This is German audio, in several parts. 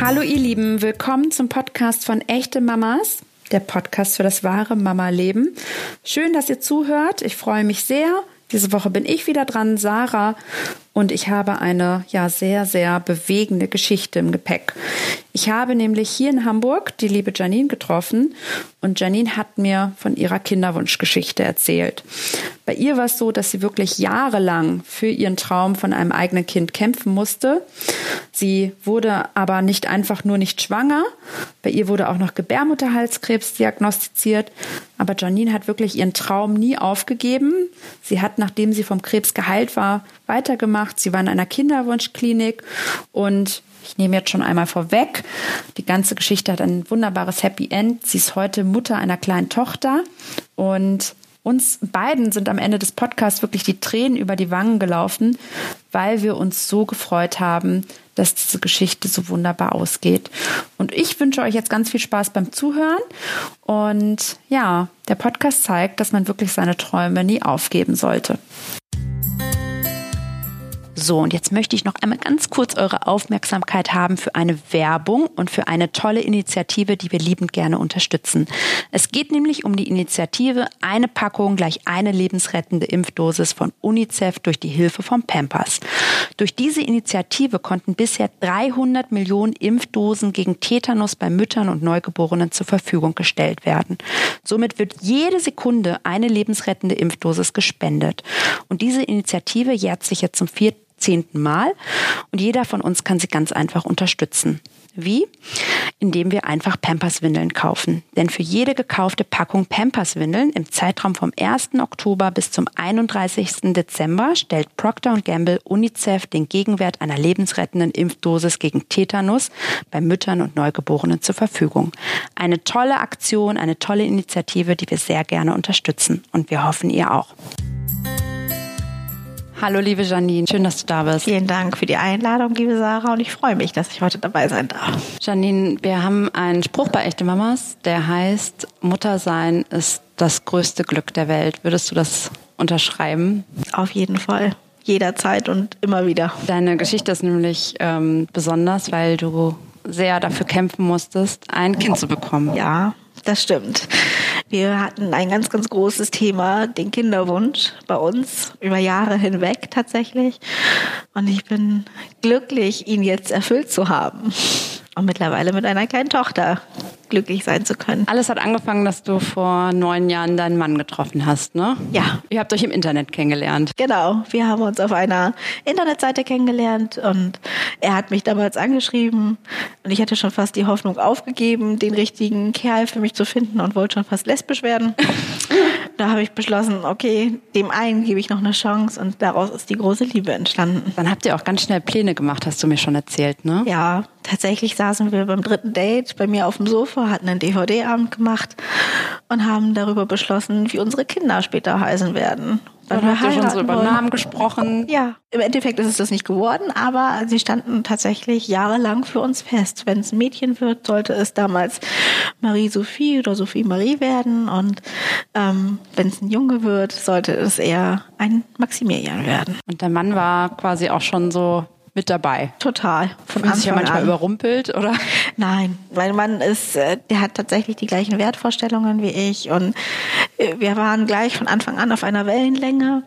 Hallo ihr Lieben, willkommen zum Podcast von Echte Mamas, der Podcast für das wahre Mama-Leben. Schön, dass ihr zuhört. Ich freue mich sehr. Diese Woche bin ich wieder dran, Sarah, und ich habe eine ja sehr, sehr bewegende Geschichte im Gepäck. Ich habe nämlich hier in Hamburg die liebe Janine getroffen und Janine hat mir von ihrer Kinderwunschgeschichte erzählt. Bei ihr war es so, dass sie wirklich jahrelang für ihren Traum von einem eigenen Kind kämpfen musste. Sie wurde aber nicht einfach nur nicht schwanger. Bei ihr wurde auch noch Gebärmutterhalskrebs diagnostiziert. Aber Janine hat wirklich ihren Traum nie aufgegeben. Sie hat, nachdem sie vom Krebs geheilt war, weitergemacht. Sie war in einer Kinderwunschklinik und ich nehme jetzt schon einmal vorweg. Die ganze Geschichte hat ein wunderbares Happy End. Sie ist heute Mutter einer kleinen Tochter und uns beiden sind am Ende des Podcasts wirklich die Tränen über die Wangen gelaufen, weil wir uns so gefreut haben, dass diese Geschichte so wunderbar ausgeht. Und ich wünsche euch jetzt ganz viel Spaß beim Zuhören. Und ja, der Podcast zeigt, dass man wirklich seine Träume nie aufgeben sollte. So, und jetzt möchte ich noch einmal ganz kurz eure Aufmerksamkeit haben für eine Werbung und für eine tolle Initiative, die wir liebend gerne unterstützen. Es geht nämlich um die Initiative Eine Packung gleich eine lebensrettende Impfdosis von UNICEF durch die Hilfe von Pampers. Durch diese Initiative konnten bisher 300 Millionen Impfdosen gegen Tetanus bei Müttern und Neugeborenen zur Verfügung gestellt werden. Somit wird jede Sekunde eine lebensrettende Impfdosis gespendet. Und diese Initiative jährt sich jetzt zum vierten zehnten Mal und jeder von uns kann sie ganz einfach unterstützen. Wie? Indem wir einfach Pampers-Windeln kaufen. Denn für jede gekaufte Packung Pampers-Windeln im Zeitraum vom 1. Oktober bis zum 31. Dezember stellt Procter Gamble UNICEF den Gegenwert einer lebensrettenden Impfdosis gegen Tetanus bei Müttern und Neugeborenen zur Verfügung. Eine tolle Aktion, eine tolle Initiative, die wir sehr gerne unterstützen. Und wir hoffen, ihr auch. Hallo, liebe Janine. Schön, dass du da bist. Vielen Dank für die Einladung, liebe Sarah. Und ich freue mich, dass ich heute dabei sein darf. Janine, wir haben einen Spruch bei Echte Mamas, der heißt, Muttersein ist das größte Glück der Welt. Würdest du das unterschreiben? Auf jeden Fall. Jederzeit und immer wieder. Deine Geschichte ist nämlich ähm, besonders, weil du sehr dafür kämpfen musstest, ein Kind zu bekommen. Ja, das stimmt. Wir hatten ein ganz, ganz großes Thema, den Kinderwunsch bei uns über Jahre hinweg tatsächlich. Und ich bin glücklich, ihn jetzt erfüllt zu haben. Und mittlerweile mit einer kleinen Tochter glücklich sein zu können. Alles hat angefangen, dass du vor neun Jahren deinen Mann getroffen hast, ne? Ja. Ihr habt euch im Internet kennengelernt. Genau. Wir haben uns auf einer Internetseite kennengelernt und er hat mich damals angeschrieben und ich hatte schon fast die Hoffnung aufgegeben, den richtigen Kerl für mich zu finden und wollte schon fast lesbisch werden. da habe ich beschlossen, okay, dem einen gebe ich noch eine Chance und daraus ist die große Liebe entstanden. Dann habt ihr auch ganz schnell Pläne gemacht, hast du mir schon erzählt, ne? Ja, tatsächlich saßen wir beim dritten Date bei mir auf dem Sofa, hatten einen DVD-Abend gemacht und haben darüber beschlossen, wie unsere Kinder später heißen werden. Dann habt ihr schon so über. Namen gesprochen. Ja, im Endeffekt ist es das nicht geworden, aber sie standen tatsächlich jahrelang für uns fest. Wenn es ein Mädchen wird, sollte es damals Marie-Sophie oder Sophie-Marie werden und ähm, wenn es ein Junge wird, sollte es eher ein Maximilian werden. Und der Mann war quasi auch schon so mit dabei. Total. Von Anfang sich ja manchmal an. überrumpelt, oder? Nein, mein Mann ist, äh, der hat tatsächlich die gleichen Wertvorstellungen wie ich und äh, wir waren gleich von Anfang an auf einer Wellenlänge.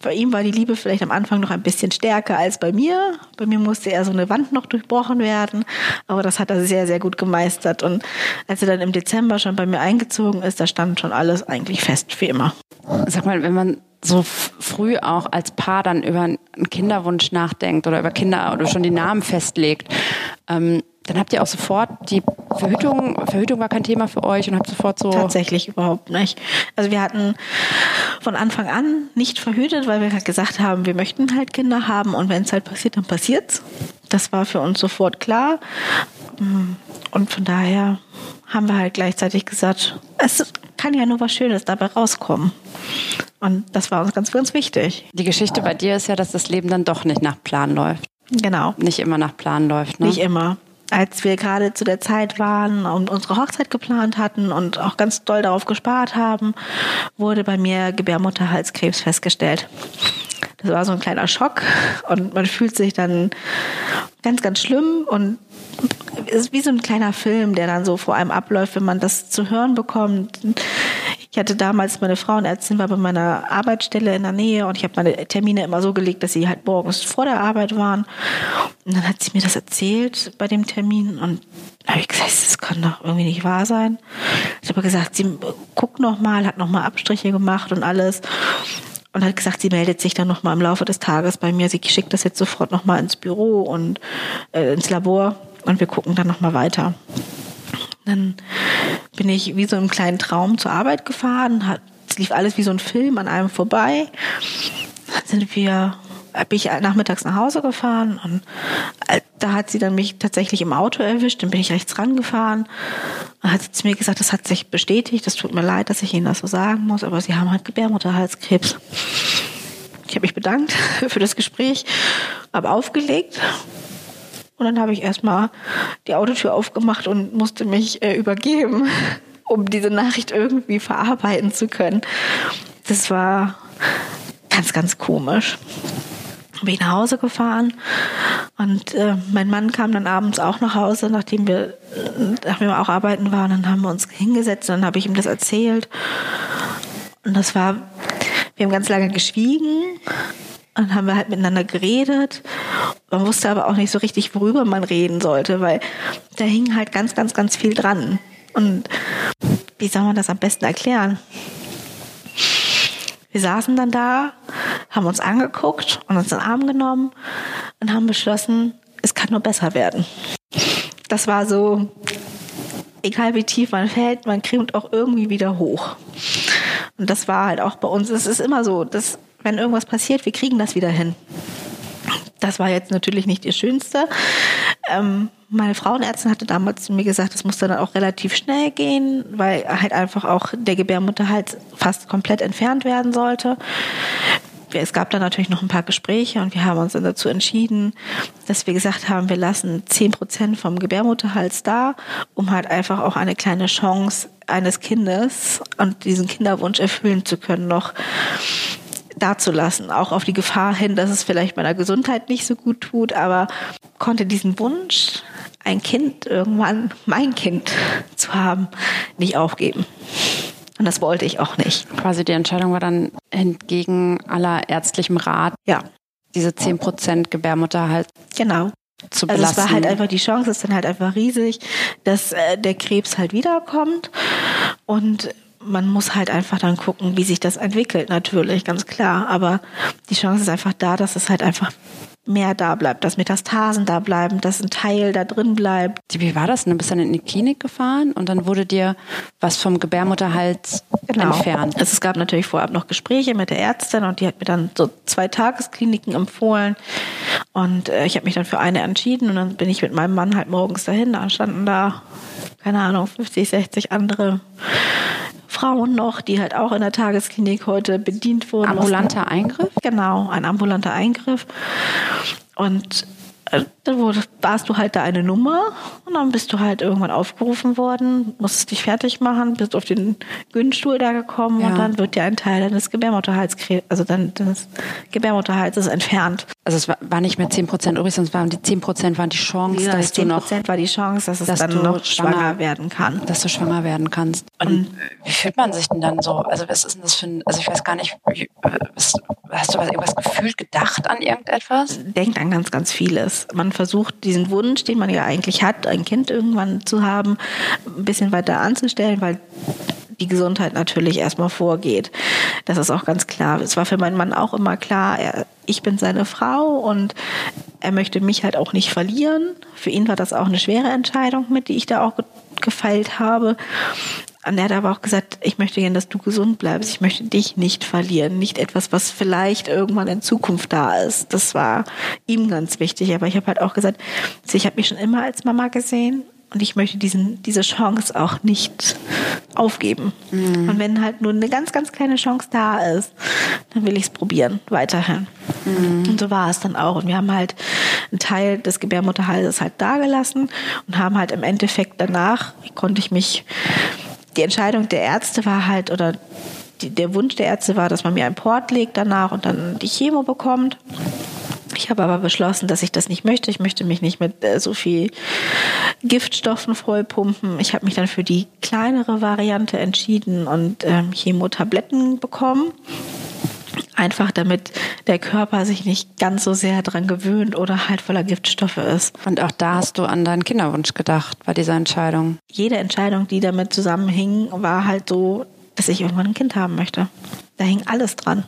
Bei ihm war die Liebe vielleicht am Anfang noch ein bisschen stärker als bei mir. Bei mir musste eher so eine Wand noch durchbrochen werden, aber das hat er sehr, sehr gut gemeistert. Und als er dann im Dezember schon bei mir eingezogen ist, da stand schon alles eigentlich fest, wie immer. Sag mal, wenn man so früh auch als Paar dann über einen Kinderwunsch nachdenkt oder über Kinder oder schon die Namen festlegt, ähm, dann habt ihr auch sofort die Verhütung, Verhütung war kein Thema für euch und habt sofort so. Tatsächlich überhaupt nicht. Also wir hatten von Anfang an nicht verhütet, weil wir halt gesagt haben, wir möchten halt Kinder haben und wenn es halt passiert, dann passiert's. Das war für uns sofort klar. Und von daher haben wir halt gleichzeitig gesagt, es kann ja nur was Schönes dabei rauskommen. Und das war uns ganz, ganz wichtig. Die Geschichte bei dir ist ja, dass das Leben dann doch nicht nach Plan läuft. Genau. Nicht immer nach Plan läuft, ne? Nicht immer. Als wir gerade zu der Zeit waren und unsere Hochzeit geplant hatten und auch ganz doll darauf gespart haben, wurde bei mir Gebärmutterhalskrebs festgestellt. Das war so ein kleiner Schock und man fühlt sich dann ganz, ganz schlimm und ist wie so ein kleiner Film, der dann so vor einem abläuft, wenn man das zu hören bekommt. Ich hatte damals meine Frauenärztin war bei meiner Arbeitsstelle in der Nähe und ich habe meine Termine immer so gelegt, dass sie halt morgens vor der Arbeit waren. Und dann hat sie mir das erzählt bei dem Termin und habe ich gesagt, das kann doch irgendwie nicht wahr sein. Ich habe gesagt, sie guckt noch mal, hat noch mal Abstriche gemacht und alles und hat gesagt, sie meldet sich dann noch mal im Laufe des Tages bei mir. Sie schickt das jetzt sofort noch mal ins Büro und äh, ins Labor und wir gucken dann noch mal weiter. Dann bin ich wie so im kleinen Traum zur Arbeit gefahren, hat, es lief alles wie so ein Film an einem vorbei. Dann sind wir bin ich nachmittags nach Hause gefahren und äh, da hat sie dann mich tatsächlich im Auto erwischt. Dann bin ich rechts rangefahren. Dann hat sie zu mir gesagt, das hat sich bestätigt. Das tut mir leid, dass ich Ihnen das so sagen muss, aber Sie haben halt Gebärmutterhalskrebs. Ich habe mich bedankt für das Gespräch, habe aufgelegt und dann habe ich erstmal die Autotür aufgemacht und musste mich äh, übergeben, um diese Nachricht irgendwie verarbeiten zu können. Das war ganz, ganz komisch. Bin ich nach Hause gefahren und äh, mein Mann kam dann abends auch nach Hause, nachdem wir, nachdem wir auch arbeiten waren. Dann haben wir uns hingesetzt und dann habe ich ihm das erzählt. Und das war, wir haben ganz lange geschwiegen dann haben wir halt miteinander geredet. Man wusste aber auch nicht so richtig, worüber man reden sollte, weil da hing halt ganz, ganz, ganz viel dran. Und wie soll man das am besten erklären? Wir saßen dann da, haben uns angeguckt und uns in den Arm genommen und haben beschlossen, es kann nur besser werden. Das war so, egal wie tief man fällt, man kriegt auch irgendwie wieder hoch. Und das war halt auch bei uns, es ist immer so, dass wenn irgendwas passiert, wir kriegen das wieder hin. Das war jetzt natürlich nicht ihr Schönste. Ähm, meine Frauenärztin hatte damals zu mir gesagt, es muss dann auch relativ schnell gehen, weil halt einfach auch der Gebärmutterhals fast komplett entfernt werden sollte. Es gab dann natürlich noch ein paar Gespräche und wir haben uns dann dazu entschieden, dass wir gesagt haben, wir lassen zehn Prozent vom Gebärmutterhals da, um halt einfach auch eine kleine Chance eines Kindes und diesen Kinderwunsch erfüllen zu können noch dazulassen, auch auf die Gefahr hin, dass es vielleicht meiner Gesundheit nicht so gut tut, aber konnte diesen Wunsch, ein Kind irgendwann, mein Kind zu haben, nicht aufgeben. Und das wollte ich auch nicht. Quasi die Entscheidung war dann entgegen aller ärztlichem Rat. Ja. Diese 10% Gebärmutter halt. Genau. Zu belassen. Also es war halt einfach die Chance, ist dann halt einfach riesig, dass äh, der Krebs halt wiederkommt. Und man muss halt einfach dann gucken, wie sich das entwickelt, natürlich, ganz klar. Aber die Chance ist einfach da, dass es halt einfach mehr da bleibt, dass Metastasen da bleiben, dass ein Teil da drin bleibt. Wie war das? Du bist dann in die Klinik gefahren und dann wurde dir was vom Gebärmutterhals genau. entfernt. Also es gab natürlich vorab noch Gespräche mit der Ärztin und die hat mir dann so zwei Tageskliniken empfohlen und äh, ich habe mich dann für eine entschieden und dann bin ich mit meinem Mann halt morgens dahin, da standen da keine Ahnung 50, 60 andere Frauen noch, die halt auch in der Tagesklinik heute bedient wurden. Ambulanter Eingriff? Genau, ein ambulanter Eingriff. Und äh, dann wurde, warst du halt da eine Nummer und dann bist du halt irgendwann aufgerufen worden, musstest dich fertig machen, bist auf den Günststuhl da gekommen ja. und dann wird dir ein Teil deines Gebärmutterhals, also dann des Gebärmutterhalses entfernt. Also es war, war nicht mehr 10 Prozent übrig, sonst waren die 10 Prozent waren die Chance, ja, dass 10 du noch, war die Chance, dass es dass dann du noch schwanger, schwanger, werden kann. Dass du schwanger werden kannst. Und, und wie fühlt man sich denn dann so? Also was ist denn das für ein, also ich weiß gar nicht, wie, was, hast du irgendwas gefühlt, gedacht an irgendetwas? Denkt an ganz, ganz vieles. Man versucht diesen Wunsch, den man ja eigentlich hat, ein Kind irgendwann zu haben, ein bisschen weiter anzustellen, weil die Gesundheit natürlich erstmal vorgeht. Das ist auch ganz klar. Es war für meinen Mann auch immer klar, er, ich bin seine Frau und er möchte mich halt auch nicht verlieren. Für ihn war das auch eine schwere Entscheidung mit, die ich da auch gefeilt habe. Und er hat aber auch gesagt, ich möchte gerne, dass du gesund bleibst. Ich möchte dich nicht verlieren. Nicht etwas, was vielleicht irgendwann in Zukunft da ist. Das war ihm ganz wichtig. Aber ich habe halt auch gesagt, ich habe mich schon immer als Mama gesehen und ich möchte diesen, diese Chance auch nicht aufgeben. Mhm. Und wenn halt nur eine ganz, ganz kleine Chance da ist, dann will ich es probieren, weiterhin. Mhm. Und so war es dann auch. Und wir haben halt einen Teil des Gebärmutterhalses halt dagelassen und haben halt im Endeffekt danach, konnte ich mich, die Entscheidung der Ärzte war halt, oder die, der Wunsch der Ärzte war, dass man mir einen Port legt danach und dann die Chemo bekommt. Ich habe aber beschlossen, dass ich das nicht möchte. Ich möchte mich nicht mit äh, so viel Giftstoffen vollpumpen. Ich habe mich dann für die kleinere Variante entschieden und ähm, Chemotabletten bekommen. Einfach damit der Körper sich nicht ganz so sehr dran gewöhnt oder halt voller Giftstoffe ist. Und auch da hast du an deinen Kinderwunsch gedacht bei dieser Entscheidung. Jede Entscheidung, die damit zusammenhing, war halt so, dass ich irgendwann ein Kind haben möchte. Da hing alles dran.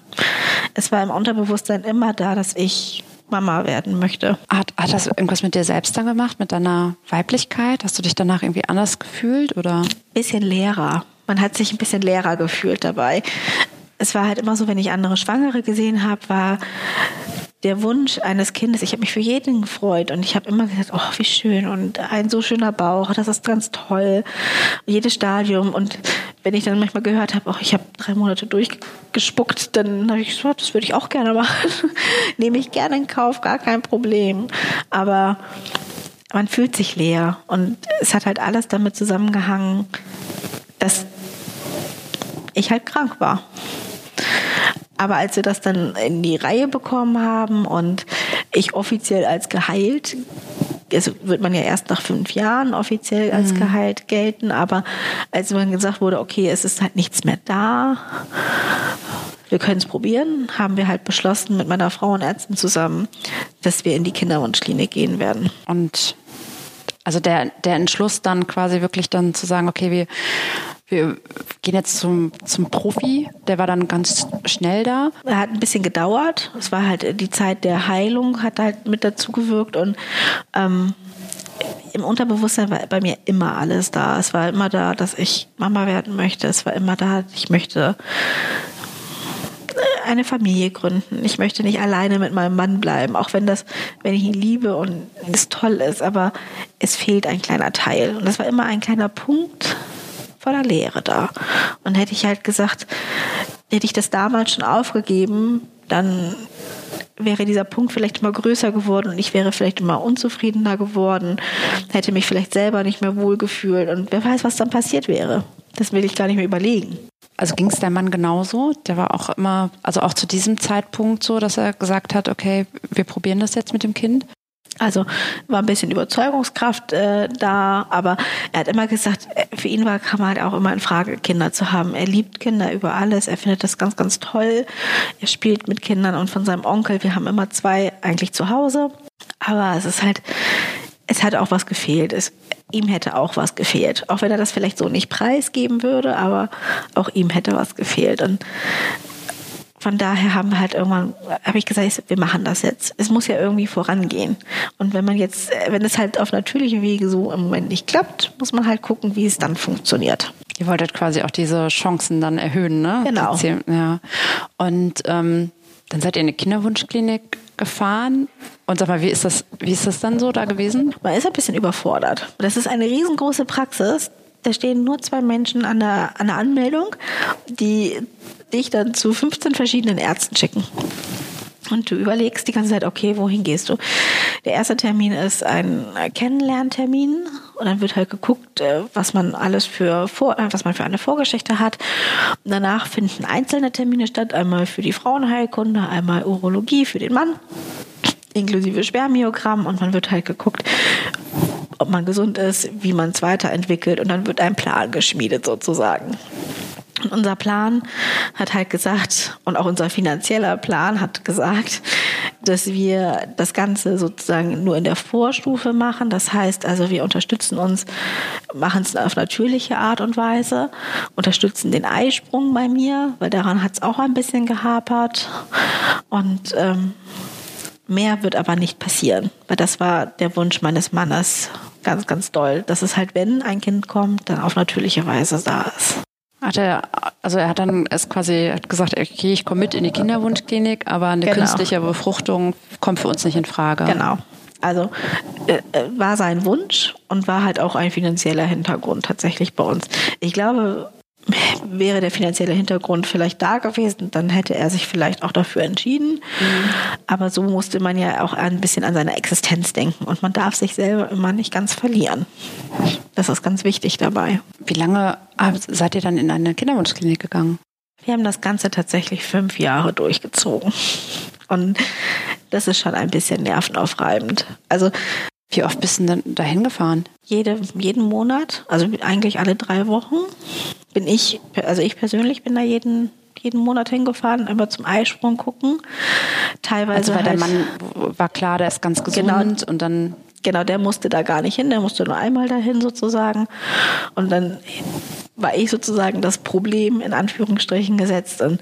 Es war im Unterbewusstsein immer da, dass ich Mama werden möchte. Hat, hat das irgendwas mit dir selbst dann gemacht, mit deiner Weiblichkeit? Hast du dich danach irgendwie anders gefühlt oder? Bisschen leerer. Man hat sich ein bisschen leerer gefühlt dabei. Es war halt immer so, wenn ich andere Schwangere gesehen habe, war der Wunsch eines Kindes, ich habe mich für jeden gefreut und ich habe immer gesagt, oh, wie schön und ein so schöner Bauch, das ist ganz toll. Jedes Stadium und wenn ich dann manchmal gehört habe, oh, ich habe drei Monate durchgespuckt, dann habe ich gesagt, das würde ich auch gerne machen. Nehme ich gerne in Kauf, gar kein Problem. Aber man fühlt sich leer und es hat halt alles damit zusammengehangen, dass ich halt krank war. Aber als wir das dann in die Reihe bekommen haben und ich offiziell als geheilt, also wird man ja erst nach fünf Jahren offiziell als mhm. geheilt gelten, aber als man gesagt wurde, okay, es ist halt nichts mehr da, wir können es probieren, haben wir halt beschlossen mit meiner Frauenärztin zusammen, dass wir in die Kinderwunschklinik gehen werden. Und also der, der Entschluss dann quasi wirklich dann zu sagen, okay, wir wir gehen jetzt zum, zum Profi, der war dann ganz schnell da. Er hat ein bisschen gedauert. Es war halt die Zeit der Heilung, hat halt mit dazu gewirkt und ähm, im Unterbewusstsein war bei mir immer alles da. Es war immer da, dass ich Mama werden möchte. Es war immer da, ich möchte eine Familie gründen. Ich möchte nicht alleine mit meinem Mann bleiben, auch wenn das, wenn ich ihn liebe und es toll ist, aber es fehlt ein kleiner Teil. Und das war immer ein kleiner Punkt, voller Leere da. Und hätte ich halt gesagt, hätte ich das damals schon aufgegeben, dann wäre dieser Punkt vielleicht immer größer geworden und ich wäre vielleicht immer unzufriedener geworden, hätte mich vielleicht selber nicht mehr wohlgefühlt und wer weiß, was dann passiert wäre. Das will ich gar nicht mehr überlegen. Also ging es der Mann genauso? Der war auch immer, also auch zu diesem Zeitpunkt so, dass er gesagt hat, okay, wir probieren das jetzt mit dem Kind? Also war ein bisschen Überzeugungskraft äh, da, aber er hat immer gesagt, äh, für ihn war kam halt auch immer in Frage, Kinder zu haben. Er liebt Kinder über alles, er findet das ganz, ganz toll. Er spielt mit Kindern und von seinem Onkel, wir haben immer zwei eigentlich zu Hause. Aber es ist halt, es hat auch was gefehlt. Es, ihm hätte auch was gefehlt. Auch wenn er das vielleicht so nicht preisgeben würde, aber auch ihm hätte was gefehlt. Und von daher haben wir halt irgendwann, habe ich gesagt, wir machen das jetzt. Es muss ja irgendwie vorangehen. Und wenn man jetzt, wenn es halt auf natürlichem Wege so im Moment nicht klappt, muss man halt gucken, wie es dann funktioniert. Ihr wolltet quasi auch diese Chancen dann erhöhen, ne? Genau. Ja. Und ähm, dann seid ihr in eine Kinderwunschklinik gefahren. Und sag mal, wie ist das, wie ist das dann so da gewesen? Man ist ein bisschen überfordert. Das ist eine riesengroße Praxis. Da stehen nur zwei Menschen an der, an der Anmeldung, die dich dann zu 15 verschiedenen Ärzten schicken. Und du überlegst die ganze Zeit, okay, wohin gehst du? Der erste Termin ist ein Kennenlerntermin und dann wird halt geguckt, äh, was man alles für Vor äh, was man für eine Vorgeschichte hat. Und danach finden einzelne Termine statt, einmal für die Frauenheilkunde, einmal Urologie für den Mann, inklusive Spermiogramm und man wird halt geguckt, ob man gesund ist, wie man es weiterentwickelt und dann wird ein Plan geschmiedet sozusagen. Und unser Plan hat halt gesagt, und auch unser finanzieller Plan hat gesagt, dass wir das Ganze sozusagen nur in der Vorstufe machen. Das heißt also, wir unterstützen uns, machen es auf natürliche Art und Weise, unterstützen den Eisprung bei mir, weil daran hat es auch ein bisschen gehapert. Und ähm, mehr wird aber nicht passieren, weil das war der Wunsch meines Mannes ganz, ganz doll, dass es halt, wenn ein Kind kommt, dann auf natürliche Weise da ist. Hat er, also er hat dann es quasi hat gesagt, okay, ich komme mit in die Kinderwunschklinik, aber eine genau. künstliche Befruchtung kommt für uns nicht in Frage. Genau. Also äh, äh, war sein Wunsch und war halt auch ein finanzieller Hintergrund tatsächlich bei uns. Ich glaube, wäre der finanzielle Hintergrund vielleicht da gewesen, dann hätte er sich vielleicht auch dafür entschieden. Mhm. Aber so musste man ja auch ein bisschen an seine Existenz denken und man darf sich selber immer nicht ganz verlieren. Das ist ganz wichtig dabei. Wie lange seid ihr dann in eine Kinderwunschklinik gegangen? Wir haben das Ganze tatsächlich fünf Jahre durchgezogen. Und das ist schon ein bisschen nervenaufreibend. Also wie oft bist du denn dahin gefahren? Jede, jeden Monat, also eigentlich alle drei Wochen, bin ich, also ich persönlich bin da jeden, jeden Monat hingefahren, immer zum Eisprung gucken. Teilweise. Also weil halt, dein Mann war klar, der ist ganz gesund Genau. und dann Genau, der musste da gar nicht hin, der musste nur einmal dahin sozusagen. Und dann war ich sozusagen das Problem in Anführungsstrichen gesetzt. Und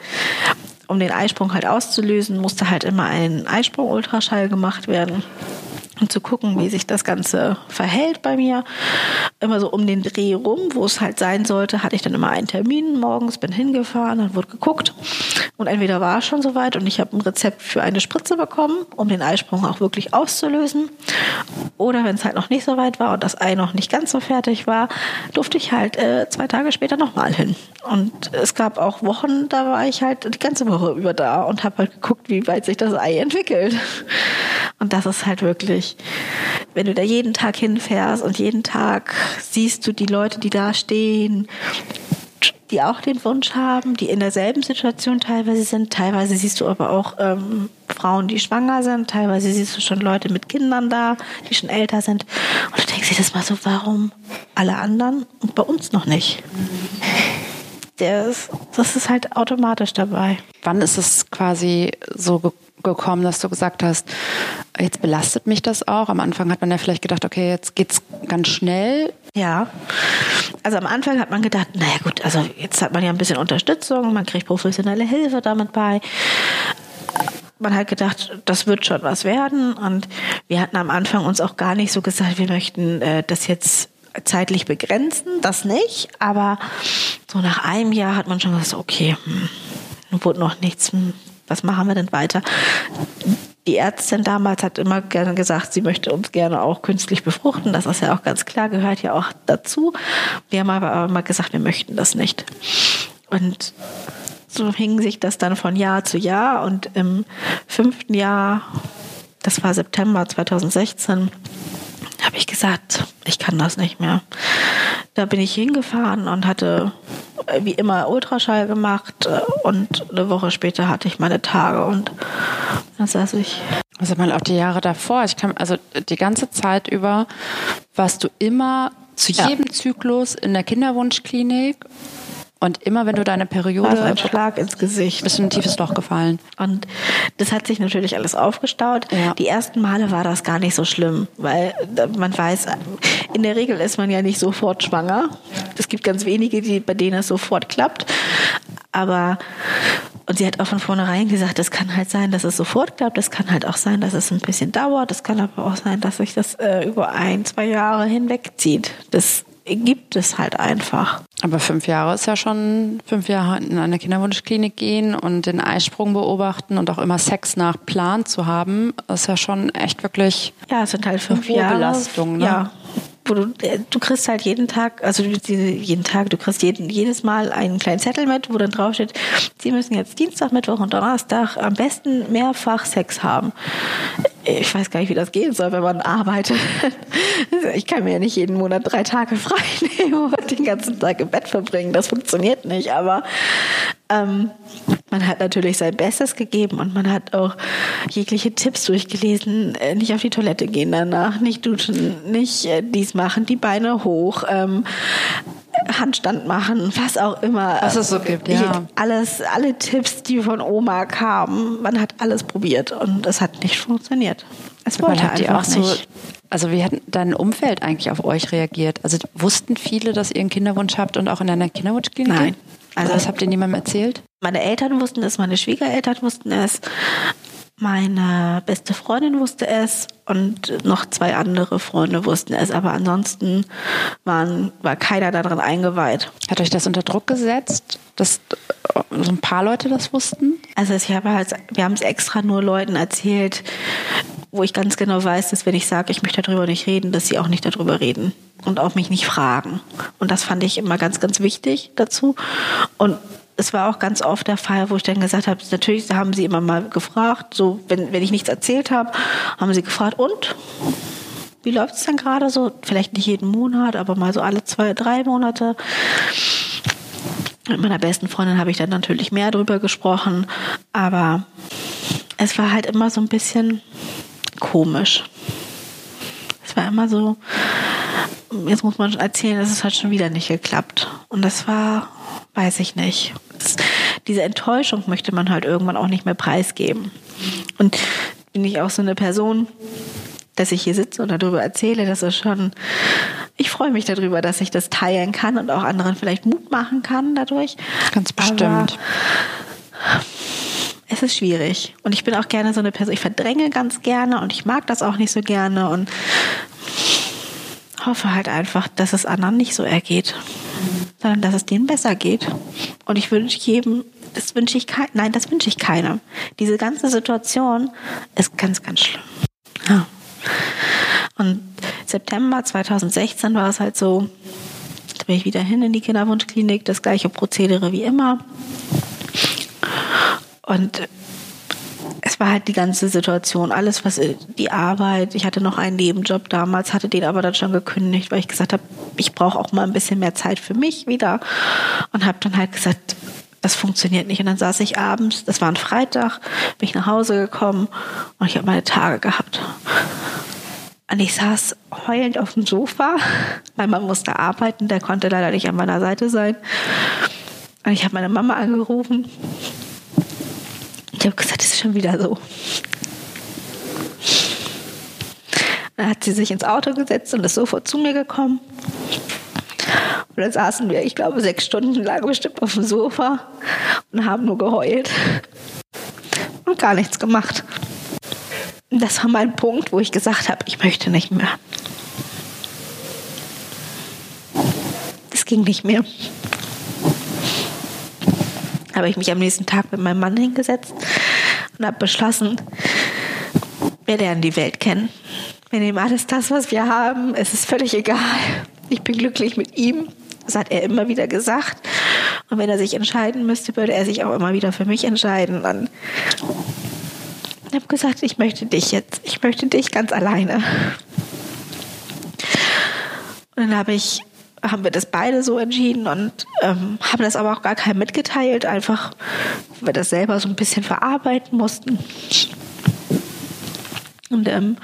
um den Eisprung halt auszulösen, musste halt immer ein Eisprung-Ultraschall gemacht werden. Und zu gucken, wie sich das Ganze verhält bei mir. Immer so um den Dreh rum, wo es halt sein sollte, hatte ich dann immer einen Termin morgens, bin hingefahren, dann wurde geguckt. Und entweder war es schon soweit und ich habe ein Rezept für eine Spritze bekommen, um den Eisprung auch wirklich auszulösen. Oder wenn es halt noch nicht so weit war und das Ei noch nicht ganz so fertig war, durfte ich halt äh, zwei Tage später nochmal hin. Und es gab auch Wochen, da war ich halt die ganze Woche über da und habe halt geguckt, wie weit sich das Ei entwickelt. Und das ist halt wirklich, wenn du da jeden Tag hinfährst und jeden Tag siehst du die Leute, die da stehen, die auch den Wunsch haben, die in derselben Situation teilweise sind. Teilweise siehst du aber auch ähm, Frauen, die schwanger sind. Teilweise siehst du schon Leute mit Kindern da, die schon älter sind. Und du denkst dir das mal so, warum alle anderen und bei uns noch nicht? Ist, das ist halt automatisch dabei. wann ist es quasi so ge gekommen, dass du gesagt hast, jetzt belastet mich das auch? Am Anfang hat man ja vielleicht gedacht, okay, jetzt geht's ganz schnell. Ja, also am Anfang hat man gedacht, naja gut, also jetzt hat man ja ein bisschen Unterstützung, man kriegt professionelle Hilfe damit bei. Man hat gedacht, das wird schon was werden und wir hatten am Anfang uns auch gar nicht so gesagt, wir möchten äh, das jetzt zeitlich begrenzen, das nicht, aber so nach einem Jahr hat man schon gesagt, okay, hm, wurde noch nichts, hm, was machen wir denn weiter? Die Ärztin damals hat immer gerne gesagt, sie möchte uns gerne auch künstlich befruchten. Das ist ja auch ganz klar, gehört ja auch dazu. Wir haben aber immer gesagt, wir möchten das nicht. Und so hing sich das dann von Jahr zu Jahr. Und im fünften Jahr, das war September 2016, habe ich gesagt, ich kann das nicht mehr. Da bin ich hingefahren und hatte äh, wie immer Ultraschall gemacht äh, und eine Woche später hatte ich meine Tage und dann saß ich. Also mal auch die Jahre davor. Ich kann, also die ganze Zeit über warst du immer zu Ja. jedem Zyklus in der Kinderwunschklinik und immer wenn du deine War Periode ein Schlag ins Gesicht. bist du in ein tiefes Loch gefallen. Und das hat sich natürlich alles aufgestaut. Ja. Die ersten Male war das gar nicht so schlimm, weil äh, man weiß, in der Regel ist man ja nicht sofort schwanger. Es gibt ganz wenige, die, bei denen es sofort klappt. Aber, und sie hat auch von vornherein gesagt, es kann halt sein, dass es sofort klappt. Es kann halt auch sein, dass es ein bisschen dauert. Es kann aber auch sein, dass sich das äh, über ein, zwei Jahre hinwegzieht. Das gibt es halt einfach. Aber fünf Jahre ist ja schon fünf Jahre in eine Kinderwunschklinik gehen und den Eisprung beobachten und auch immer Sex nach Plan zu haben, ist ja schon echt wirklich Ja, es sind halt fünf Jahre. Belastung, ne? Ja. Wo du, äh, du kriegst halt jeden Tag, also jeden Tag, du kriegst jeden, jedes Mal einen kleinen Zettel mit, wo dann draufsteht, Sie müssen jetzt Dienstag, Mittwoch und Donnerstag am besten mehrfach Sex haben. Ich weiß gar nicht, wie das gehen soll, wenn man arbeitet. Ich kann mir ja nicht jeden Monat drei Tage frei nehmen und den ganzen Tag im Bett verbringen. Das funktioniert nicht. Aber ähm, man hat natürlich sein Bestes gegeben und man hat auch jegliche Tipps durchgelesen. Äh, nicht auf die Toilette gehen danach, nicht duschen, nicht äh, dies machen, die Beine hoch, ähm, Handstand machen, was auch immer. Was es so gibt, ja. Alles, alle Tipps, die von Oma kamen, man hat alles probiert und es hat nicht funktioniert. Es wollte Man hat die einfach auch so, nicht. also wie hat dein Umfeld eigentlich auf euch reagiert? Also wussten viele, dass ihr einen Kinderwunsch habt und auch in einer Kinderwunschklinik? Nein. Also das habt ihr niemandem erzählt? Meine Eltern wussten es, meine Schwiegereltern wussten es, meine beste Freundin wusste es und noch zwei andere Freunde wussten es. Aber ansonsten waren, war keiner daran eingeweiht. Hat euch das unter Druck gesetzt, dass äh, so ein paar Leute das wussten? Also ich habe halt, wir haben es extra nur Leuten erzählt, wo ich ganz genau weiß, dass wenn ich sage, ich möchte darüber nicht reden, dass sie auch nicht darüber reden und auch mich nicht fragen. Und das fand ich immer ganz, ganz wichtig dazu. Und es war auch ganz oft der Fall, wo ich dann gesagt habe, natürlich haben sie immer mal gefragt, so wenn, wenn ich nichts erzählt habe, haben sie gefragt, und? Wie läuft es denn gerade so? Vielleicht nicht jeden Monat, aber mal so alle zwei, drei Monate. Mit meiner besten Freundin habe ich dann natürlich mehr drüber gesprochen, aber es war halt immer so ein bisschen komisch. Es war immer so, jetzt muss man erzählen, es hat schon wieder nicht geklappt. Und das war, weiß ich nicht. Das, diese Enttäuschung möchte man halt irgendwann auch nicht mehr preisgeben. Und bin ich auch so eine Person, dass ich hier sitze und darüber erzähle, das ist schon, ich freue mich darüber, dass ich das teilen kann und auch anderen vielleicht Mut machen kann dadurch. Ganz bestimmt. Aber es ist schwierig. Und ich bin auch gerne so eine Person, ich verdränge ganz gerne und ich mag das auch nicht so gerne und hoffe halt einfach, dass es anderen nicht so ergeht, sondern dass es denen besser geht. Und ich wünsche jedem, das wünsche ich keinem, nein, das wünsche ich keinem. Diese ganze Situation ist ganz, ganz schlimm. Ja. Und September 2016 war es halt so, da bin ich wieder hin in die Kinderwunschklinik, das gleiche Prozedere wie immer. Und es war halt die ganze Situation, alles, was die Arbeit, ich hatte noch einen Nebenjob damals, hatte den aber dann schon gekündigt, weil ich gesagt habe, ich brauche auch mal ein bisschen mehr Zeit für mich wieder und habe dann halt gesagt, das funktioniert nicht. Und dann saß ich abends, das war ein Freitag, bin ich nach Hause gekommen und ich habe meine Tage gehabt. Und ich saß heulend auf dem Sofa, weil man musste arbeiten, der konnte leider nicht an meiner Seite sein. Und ich habe meine Mama angerufen habe gesagt, es ist schon wieder so. Dann hat sie sich ins Auto gesetzt und ist sofort zu mir gekommen. Und dann saßen wir, ich glaube, sechs Stunden lang bestimmt auf dem Sofa und haben nur geheult und gar nichts gemacht. Und das war mein Punkt, wo ich gesagt habe, ich möchte nicht mehr. Das ging nicht mehr habe ich mich am nächsten Tag mit meinem Mann hingesetzt und habe beschlossen, wir lernen die Welt kennen. Wir nehmen alles das, was wir haben. Es ist völlig egal. Ich bin glücklich mit ihm. Das hat er immer wieder gesagt. Und wenn er sich entscheiden müsste, würde er sich auch immer wieder für mich entscheiden. Und ich habe gesagt, ich möchte dich jetzt. Ich möchte dich ganz alleine. Und dann habe ich haben wir das beide so entschieden und ähm, haben das aber auch gar keinem mitgeteilt, einfach weil wir das selber so ein bisschen verarbeiten mussten. Und im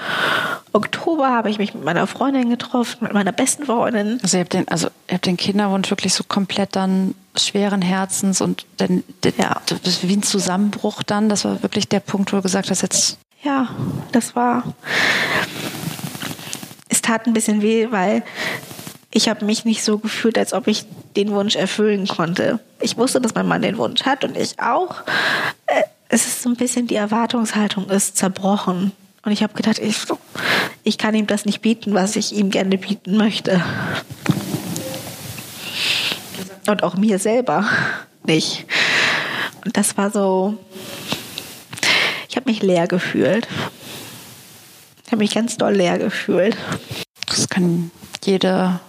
Oktober habe ich mich mit meiner Freundin getroffen, mit meiner besten Freundin. Also ihr habt den, also ihr habt den Kinderwunsch wirklich so komplett dann schweren Herzens und dann ja. wie ein Zusammenbruch dann. Das war wirklich der Punkt, wo du gesagt hast, jetzt. Ja, das war. Es tat ein bisschen weh, weil ich habe mich nicht so gefühlt, als ob ich den Wunsch erfüllen konnte. Ich wusste, dass mein Mann den Wunsch hat und ich auch. Äh, es ist so ein bisschen, die Erwartungshaltung ist zerbrochen. Und ich habe gedacht, ich, ich kann ihm das nicht bieten, was ich ihm gerne bieten möchte. Und auch mir selber nicht. Und das war so, ich habe mich leer gefühlt. Ich habe mich ganz doll leer gefühlt. Das kann jede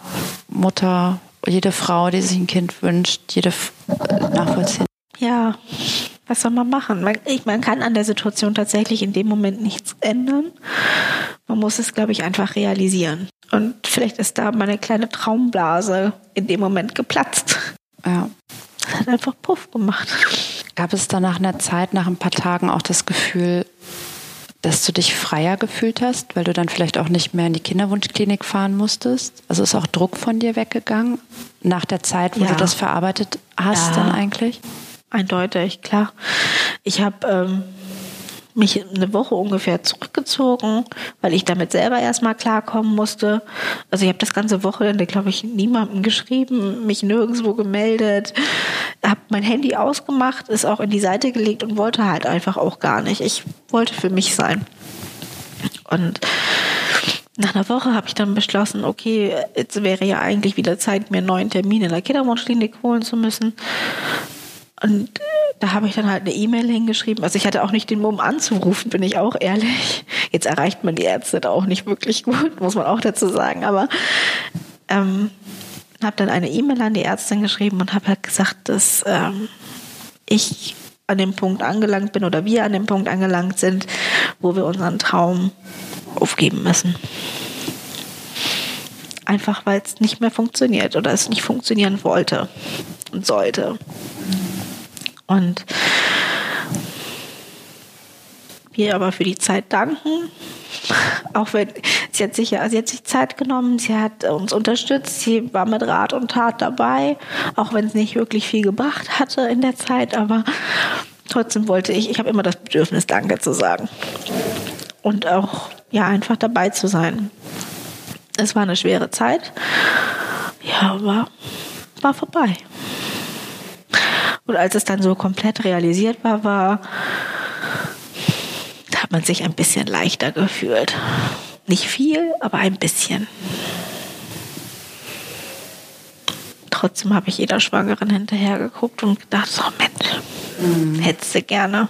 Mutter, jede Frau, die sich ein Kind wünscht, jede nachvollziehen. Ja, was soll man machen? Man, ich, man kann an der Situation tatsächlich in dem Moment nichts ändern. Man muss es, glaube ich, einfach realisieren. Und vielleicht ist da meine kleine Traumblase in dem Moment geplatzt. Ja. Das hat einfach Puff gemacht. Gab es da nach einer Zeit, nach ein paar Tagen auch das Gefühl, dass du dich freier gefühlt hast, weil du dann vielleicht auch nicht mehr in die Kinderwunschklinik fahren musstest? Also ist auch Druck von dir weggegangen nach der Zeit, wo ja. du das verarbeitet hast ja. dann eigentlich? Eindeutig, klar. Ich habe ähm, mich eine Woche ungefähr zurückgezogen, weil ich damit selber erstmal klarkommen musste. Also ich habe das ganze Wochenende, glaube ich, niemandem geschrieben, mich nirgendwo gemeldet, habe mein Handy ausgemacht, ist auch in die Seite gelegt und wollte halt einfach auch gar nicht. Ich wollte für mich sein. Und nach einer Woche habe ich dann beschlossen, okay, jetzt wäre ja eigentlich wieder Zeit, mir einen neuen Termin in der Kinderwunschklinik holen zu müssen. Und da habe ich dann halt eine E-Mail hingeschrieben. Also ich hatte auch nicht den Mumm anzurufen, bin ich auch ehrlich. Jetzt erreicht man die Ärzte da auch nicht wirklich gut, muss man auch dazu sagen. Aber ähm, habe dann eine E-Mail an die Ärztin geschrieben und habe halt gesagt, dass ähm, ich an dem Punkt angelangt bin oder wir an dem Punkt angelangt sind, wo wir unseren Traum aufgeben müssen. Einfach weil es nicht mehr funktioniert oder es nicht funktionieren wollte und sollte. Und ihr aber für die Zeit danken. Auch wenn sie hat sich sie hat sich Zeit genommen, sie hat uns unterstützt, sie war mit Rat und Tat dabei, auch wenn es nicht wirklich viel gebracht hatte in der Zeit, aber trotzdem wollte ich, ich habe immer das Bedürfnis, Danke zu sagen. Und auch ja, einfach dabei zu sein. Es war eine schwere Zeit. Ja, aber war vorbei. Und als es dann so komplett realisiert war, war, da hat man sich ein bisschen leichter gefühlt. Nicht viel, aber ein bisschen. Trotzdem habe ich jeder Schwangeren hinterher geguckt und gedacht, so Mensch, mhm. hättest du gerne.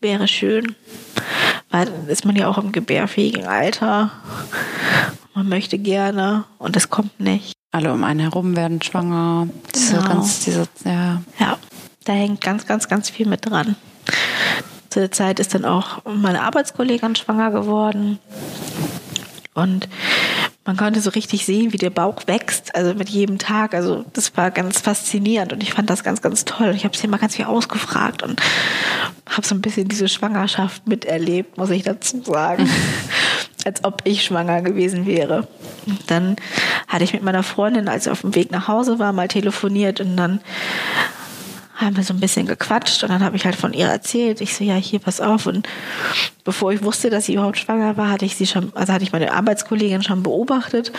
Wäre schön. Weil dann ist man ja auch im gebärfähigen Alter. Man möchte gerne und es kommt nicht. Alle um einen herum werden schwanger. Diese genau. ganz, diese, ja. ja, da hängt ganz, ganz, ganz viel mit dran. Zu der Zeit ist dann auch meine Arbeitskollegin schwanger geworden. Und man konnte so richtig sehen, wie der Bauch wächst, also mit jedem Tag. Also das war ganz faszinierend und ich fand das ganz, ganz toll. Ich habe sie immer ganz viel ausgefragt und habe so ein bisschen diese Schwangerschaft miterlebt, muss ich dazu sagen. Als ob ich schwanger gewesen wäre. Und dann hatte ich mit meiner Freundin, als sie auf dem Weg nach Hause war, mal telefoniert und dann haben wir so ein bisschen gequatscht und dann habe ich halt von ihr erzählt. Ich so, ja, hier, pass auf. Und bevor ich wusste, dass sie überhaupt schwanger war, hatte ich sie schon, also hatte ich meine Arbeitskollegin schon beobachtet.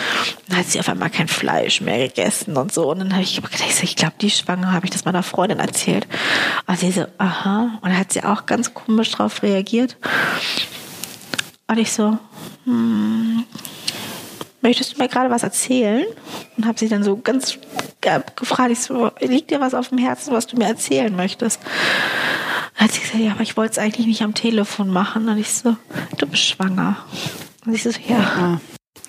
Dann hat sie auf einmal kein Fleisch mehr gegessen und so. Und dann habe ich gedacht, ich, so, ich glaube, die schwanger habe ich das meiner Freundin erzählt. Und sie so, aha. Und dann hat sie auch ganz komisch drauf reagiert. Und ich so, hm, möchtest du mir gerade was erzählen? Und habe sie dann so ganz gefragt, ich so, liegt dir was auf dem Herzen, was du mir erzählen möchtest? Dann hat sie gesagt, ja, aber ich wollte es eigentlich nicht am Telefon machen. Und ich so, du bist schwanger. Und ich so, ja.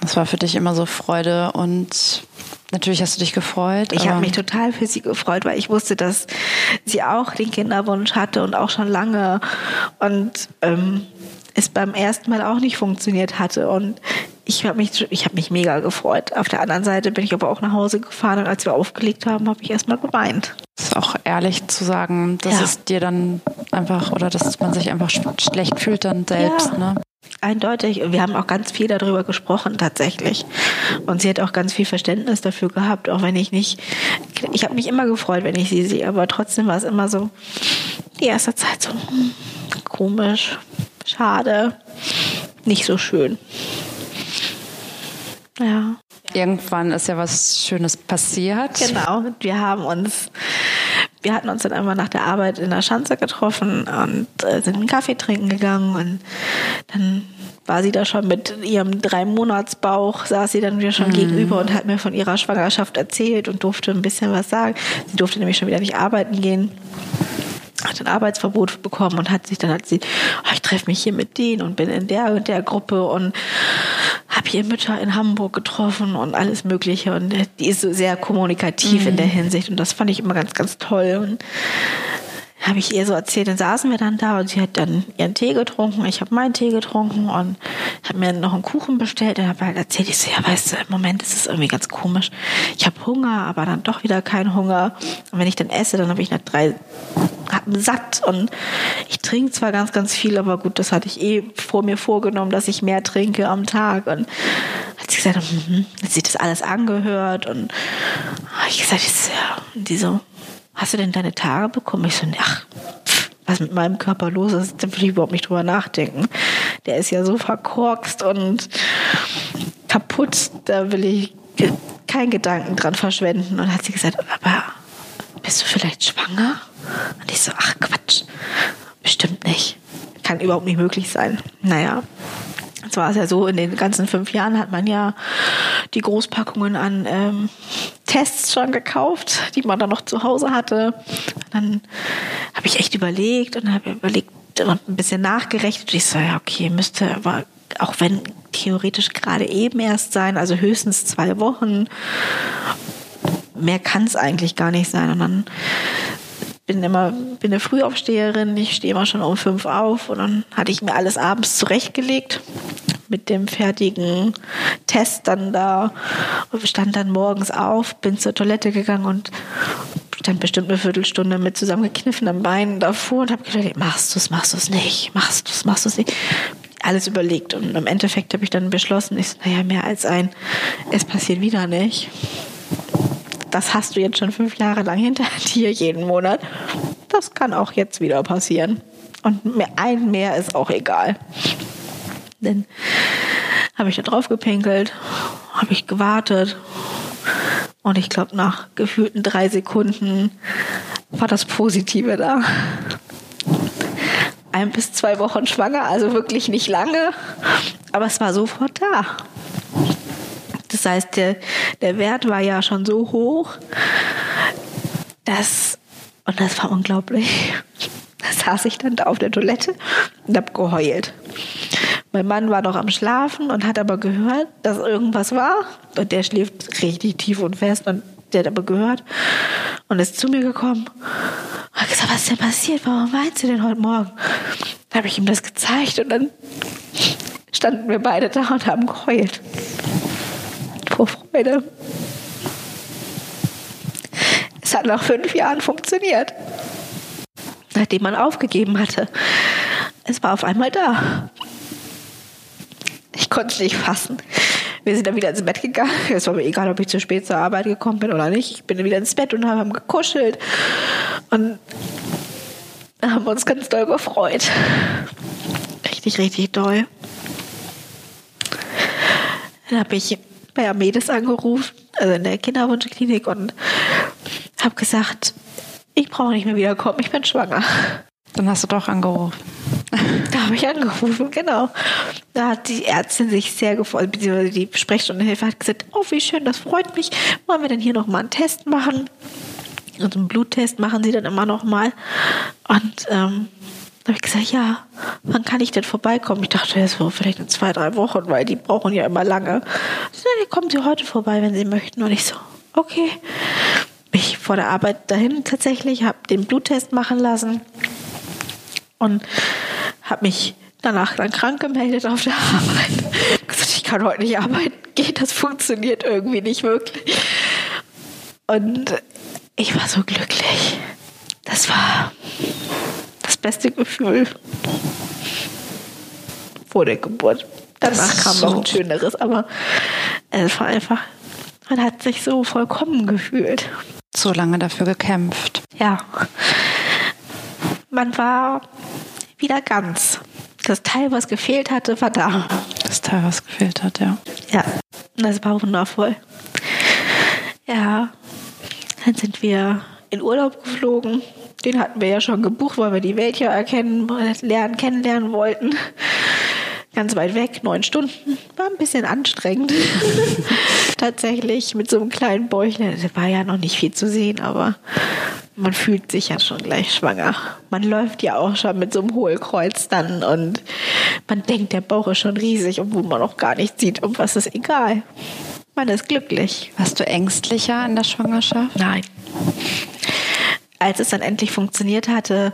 Das war für dich immer so Freude und natürlich hast du dich gefreut. Ich habe mich total für sie gefreut, weil ich wusste, dass sie auch den Kinderwunsch hatte und auch schon lange und ähm, es beim ersten Mal auch nicht funktioniert hatte. Und ich habe mich, ich habe mich mega gefreut. Auf der anderen Seite bin ich aber auch nach Hause gefahren und als wir aufgelegt haben, habe ich erstmal geweint. Das ist auch ehrlich zu sagen, dass ja. es dir dann einfach oder dass man sich einfach schlecht fühlt dann selbst. Ja. Ne? Eindeutig. Wir haben auch ganz viel darüber gesprochen tatsächlich. Und sie hat auch ganz viel Verständnis dafür gehabt, auch wenn ich nicht. Ich habe mich immer gefreut, wenn ich sie sehe, aber trotzdem war es immer so die erste Zeit so hm, komisch, schade, nicht so schön. Ja. Irgendwann ist ja was Schönes passiert. Genau, wir haben uns, wir hatten uns dann einmal nach der Arbeit in der Schanze getroffen und äh, sind einen Kaffee trinken gegangen und dann war sie da schon mit ihrem drei Monats Bauch, saß sie dann wieder schon mhm. gegenüber und hat mir von ihrer Schwangerschaft erzählt und durfte ein bisschen was sagen. Sie durfte nämlich schon wieder nicht arbeiten gehen hat ein Arbeitsverbot bekommen und hat sich dann hat sie, oh, ich treffe mich hier mit denen und bin in der und der Gruppe und habe hier Mütter in Hamburg getroffen und alles Mögliche und die ist so sehr kommunikativ mhm. in der Hinsicht und das fand ich immer ganz ganz toll und habe ich ihr so erzählt, dann saßen wir dann da und sie hat dann ihren Tee getrunken, ich habe meinen Tee getrunken und habe mir noch einen Kuchen bestellt. Und habe halt erzählt, ich so, ja, weißt du, im Moment ist es irgendwie ganz komisch. Ich habe Hunger, aber dann doch wieder keinen Hunger. Und wenn ich dann esse, dann habe ich nach drei satt. Und ich trinke zwar ganz, ganz viel, aber gut, das hatte ich eh vor mir vorgenommen, dass ich mehr trinke am Tag. Und hat sie gesagt, hm, hat sich das alles angehört. Und ich gesagt, ja, und die so, hast du denn deine Tage bekommen? Ich so, ach, was mit meinem Körper los ist, da will ich überhaupt nicht drüber nachdenken. Der ist ja so verkorkst und kaputt, da will ich keinen Gedanken dran verschwenden. Und hat sie gesagt, aber bist du vielleicht schwanger? Und ich so, ach Quatsch, bestimmt nicht. Kann überhaupt nicht möglich sein. Naja, es war es ja so, in den ganzen fünf Jahren hat man ja die Großpackungen an ähm, Tests schon gekauft, die man dann noch zu Hause hatte. Dann habe ich echt überlegt und habe überlegt und ein bisschen nachgerechnet. Ich so, ja, okay, müsste aber auch wenn theoretisch gerade eben erst sein, also höchstens zwei Wochen. Mehr kann es eigentlich gar nicht sein. Und dann bin immer bin eine Frühaufsteherin, ich stehe immer schon um fünf auf und dann hatte ich mir alles abends zurechtgelegt mit dem fertigen Test dann da und stand dann morgens auf, bin zur Toilette gegangen und stand bestimmt eine Viertelstunde mit zusammengekniffenen Beinen davor und habe gedacht, machst du es, machst du es nicht, machst du es, machst du es nicht. Alles überlegt und im Endeffekt habe ich dann beschlossen, ich naja, mehr als ein, es passiert wieder nicht. Das hast du jetzt schon fünf Jahre lang hinter dir jeden Monat. Das kann auch jetzt wieder passieren. Und mehr, ein mehr ist auch egal. Dann habe ich da drauf gepinkelt, habe ich gewartet. Und ich glaube, nach gefühlten drei Sekunden war das Positive da. Ein bis zwei Wochen schwanger, also wirklich nicht lange, aber es war sofort da. Das heißt, der, der Wert war ja schon so hoch, dass, und das war unglaublich, da saß ich dann da auf der Toilette und habe geheult. Mein Mann war noch am Schlafen und hat aber gehört, dass irgendwas war. Und der schläft richtig tief und fest und der hat aber gehört und ist zu mir gekommen. Und hat gesagt, was ist denn passiert? Warum weinst du denn heute Morgen? Dann habe ich ihm das gezeigt und dann standen wir beide da und haben geheult. Vor Freude. Es hat nach fünf Jahren funktioniert. Nachdem man aufgegeben hatte. Es war auf einmal da. Ich konnte es nicht fassen. Wir sind dann wieder ins Bett gegangen. Es war mir egal, ob ich zu spät zur Arbeit gekommen bin oder nicht. Ich bin dann wieder ins Bett und haben gekuschelt und haben uns ganz doll gefreut. Richtig, richtig doll. Dann habe ich bei Amedes angerufen, also in der Kinderwunschklinik und habe gesagt, ich brauche nicht mehr wiederkommen, ich bin schwanger. Dann hast du doch angerufen. Da habe ich angerufen, genau. Da hat die Ärztin sich sehr gefreut, beziehungsweise die Sprechstundenhilfe hat gesagt, oh, wie schön, das freut mich. Wollen wir denn hier nochmal einen Test machen? Und einen Bluttest machen sie dann immer nochmal. Und ähm, da habe ich gesagt, ja, wann kann ich denn vorbeikommen? Ich dachte, es so vielleicht in zwei, drei Wochen, weil die brauchen ja immer lange. So, kommen Sie heute vorbei, wenn Sie möchten. Und ich so, okay. Mich vor der Arbeit dahin tatsächlich, habe den Bluttest machen lassen und habe mich danach dann krank gemeldet auf der Arbeit. Ich kann heute nicht arbeiten, geht, das funktioniert irgendwie nicht wirklich. Und ich war so glücklich. Das war das beste Gefühl vor der Geburt. Danach kam noch ein schöneres, aber es war einfach, man hat sich so vollkommen gefühlt. So lange dafür gekämpft. Ja. Man war wieder ganz. Das Teil, was gefehlt hatte, war da. Das Teil, was gefehlt hat, ja. Ja, das war wundervoll. Ja, dann sind wir in Urlaub geflogen. Den hatten wir ja schon gebucht, weil wir die Welt ja erkennen, lernen, kennenlernen wollten. Ganz weit weg, neun Stunden. War ein bisschen anstrengend. Tatsächlich mit so einem kleinen Bäuchlein. Da war ja noch nicht viel zu sehen, aber man fühlt sich ja schon gleich schwanger. Man läuft ja auch schon mit so einem Hohlkreuz dann und man denkt, der Bauch ist schon riesig, obwohl man noch gar nicht sieht. Und was ist egal. Man ist glücklich. Warst du ängstlicher in der Schwangerschaft? Nein. Als es dann endlich funktioniert hatte,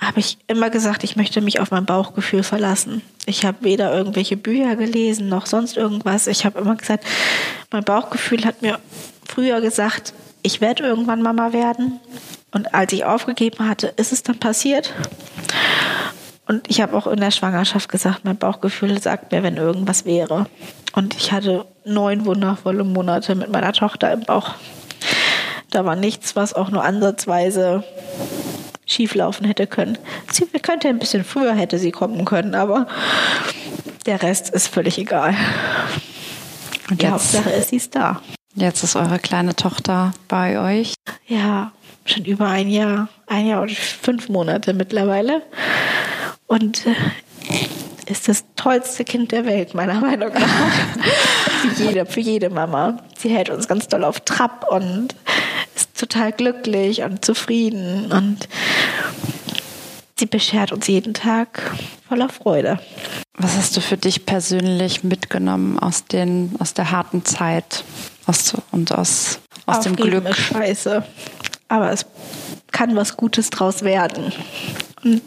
habe ich immer gesagt, ich möchte mich auf mein Bauchgefühl verlassen. Ich habe weder irgendwelche Bücher gelesen noch sonst irgendwas. Ich habe immer gesagt, mein Bauchgefühl hat mir früher gesagt, ich werde irgendwann Mama werden. Und als ich aufgegeben hatte, ist es dann passiert. Und ich habe auch in der Schwangerschaft gesagt, mein Bauchgefühl sagt mir, wenn irgendwas wäre. Und ich hatte neun wundervolle Monate mit meiner Tochter im Bauch. Da war nichts, was auch nur ansatzweise schieflaufen hätte können. Sie könnte ein bisschen früher hätte sie kommen können, aber der Rest ist völlig egal. Und die Hauptsache ist, sie ist da. Jetzt ist eure kleine Tochter bei euch. Ja, schon über ein Jahr, ein Jahr und fünf Monate mittlerweile. Und äh, ist das tollste Kind der Welt, meiner Meinung nach. für, jede, für jede Mama. Sie hält uns ganz doll auf Trab und ist total glücklich und zufrieden und sie beschert uns jeden Tag voller Freude. Was hast du für dich persönlich mitgenommen aus, den, aus der harten Zeit aus, und aus, aus dem Glück? Ist scheiße. Aber es kann was Gutes draus werden. Und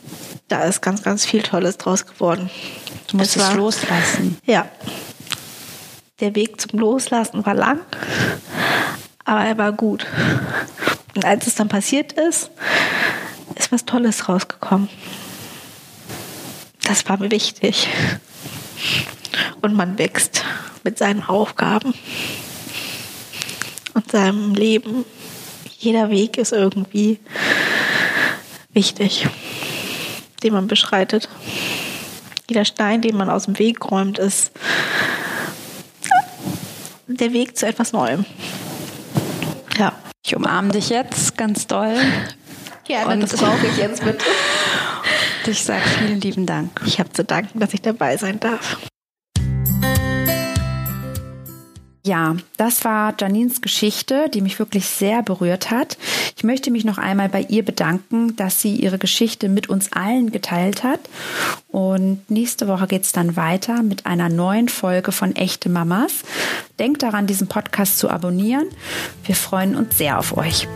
da ist ganz, ganz viel Tolles draus geworden. Du musst es loslassen. Ja. Der Weg zum Loslassen war lang, aber er war gut. Und als es dann passiert ist, ist was Tolles rausgekommen. Das war mir wichtig. Und man wächst mit seinen Aufgaben und seinem Leben. Jeder Weg ist irgendwie wichtig, den man beschreitet. Jeder Stein, den man aus dem Weg räumt, ist der Weg zu etwas Neuem. Ja. Ich umarme dich jetzt ganz doll. Ja, und das brauche ich jetzt mit. Ich sage vielen lieben Dank. Ich habe zu danken, dass ich dabei sein darf. Ja, das war Janines Geschichte, die mich wirklich sehr berührt hat. Ich möchte mich noch einmal bei ihr bedanken, dass sie ihre Geschichte mit uns allen geteilt hat. Und nächste Woche geht es dann weiter mit einer neuen Folge von Echte Mamas. Denkt daran, diesen Podcast zu abonnieren. Wir freuen uns sehr auf euch.